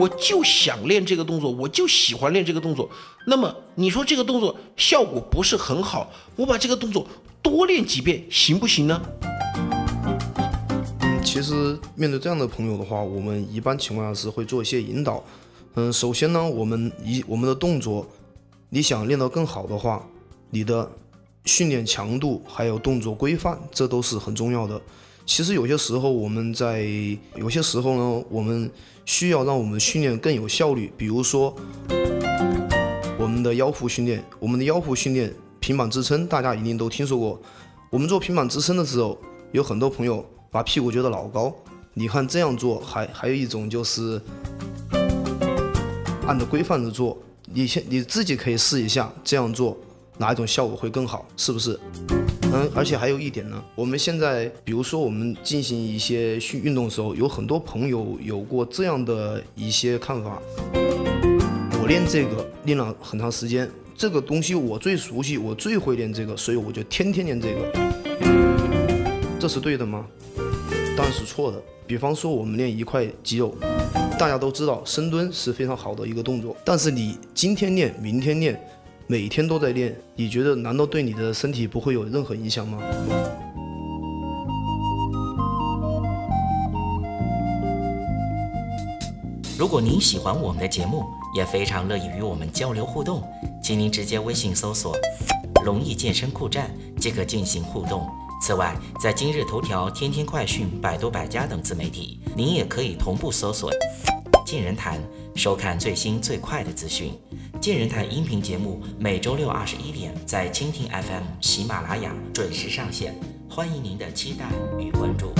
我就想练这个动作，我就喜欢练这个动作。那么你说这个动作效果不是很好，我把这个动作多练几遍行不行呢？嗯，其实面对这样的朋友的话，我们一般情况下是会做一些引导。嗯，首先呢，我们一我们的动作，你想练得更好的话，你的训练强度还有动作规范，这都是很重要的。其实有些时候我们在有些时候呢，我们需要让我们训练更有效率。比如说我们的腰腹训练，我们的腰腹训练平板支撑，大家一定都听说过。我们做平板支撑的时候，有很多朋友把屁股撅得老高。你看这样做，还还有一种就是按照规范的做。你先你自己可以试一下这样做。哪一种效果会更好？是不是？嗯，而且还有一点呢，我们现在比如说我们进行一些训运动的时候，有很多朋友有过这样的一些看法。我练这个练了很长时间，这个东西我最熟悉，我最会练这个，所以我就天天练这个。这是对的吗？当然是错的。比方说我们练一块肌肉，大家都知道深蹲是非常好的一个动作，但是你今天练，明天练。每天都在练，你觉得难道对你的身体不会有任何影响吗？如果您喜欢我们的节目，也非常乐意与我们交流互动，请您直接微信搜索“龙易健身酷站”即可进行互动。此外，在今日头条、天天快讯、百度百家等自媒体，您也可以同步搜索“健人谈”，收看最新最快的资讯。健人谈音频节目每周六二十一点在蜻蜓 FM、喜马拉雅准时上线，欢迎您的期待与关注。